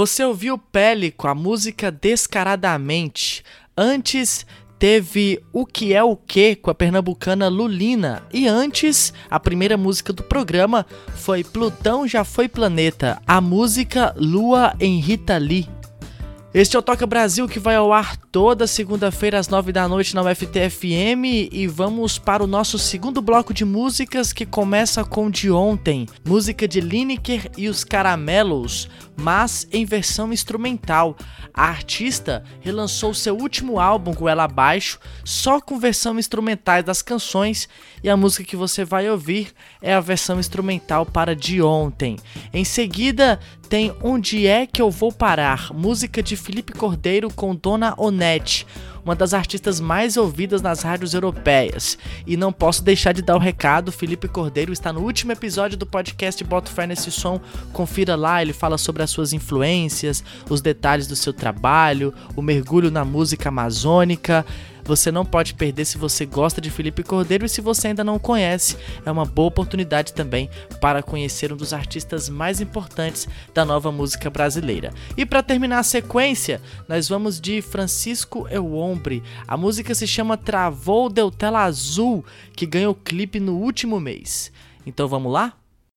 Você ouviu Pele com a música Descaradamente. Antes teve O Que É O Que com a pernambucana Lulina. E antes, a primeira música do programa foi Plutão Já Foi Planeta, a música Lua em Rita Lee. Este é o Toca Brasil que vai ao ar toda segunda-feira às nove da noite na UFTFM e vamos para o nosso segundo bloco de músicas que começa com de ontem, música de Lineker e os Caramelos, mas em versão instrumental. A artista relançou seu último álbum com ela abaixo, só com versão instrumental das canções, e a música que você vai ouvir é a versão instrumental para de ontem. Em seguida, tem Onde é que eu vou parar? Música de Felipe Cordeiro com Dona Onete uma das artistas mais ouvidas nas rádios europeias. E não posso deixar de dar o recado: Felipe Cordeiro está no último episódio do podcast Boto Fé nesse som. Confira lá, ele fala sobre as suas influências, os detalhes do seu trabalho, o mergulho na música amazônica. Você não pode perder se você gosta de Felipe Cordeiro e se você ainda não conhece, é uma boa oportunidade também para conhecer um dos artistas mais importantes da nova música brasileira. E para terminar a sequência, nós vamos de Francisco Euombre. A música se chama Travou Del Tela Azul, que ganhou clipe no último mês. Então vamos lá?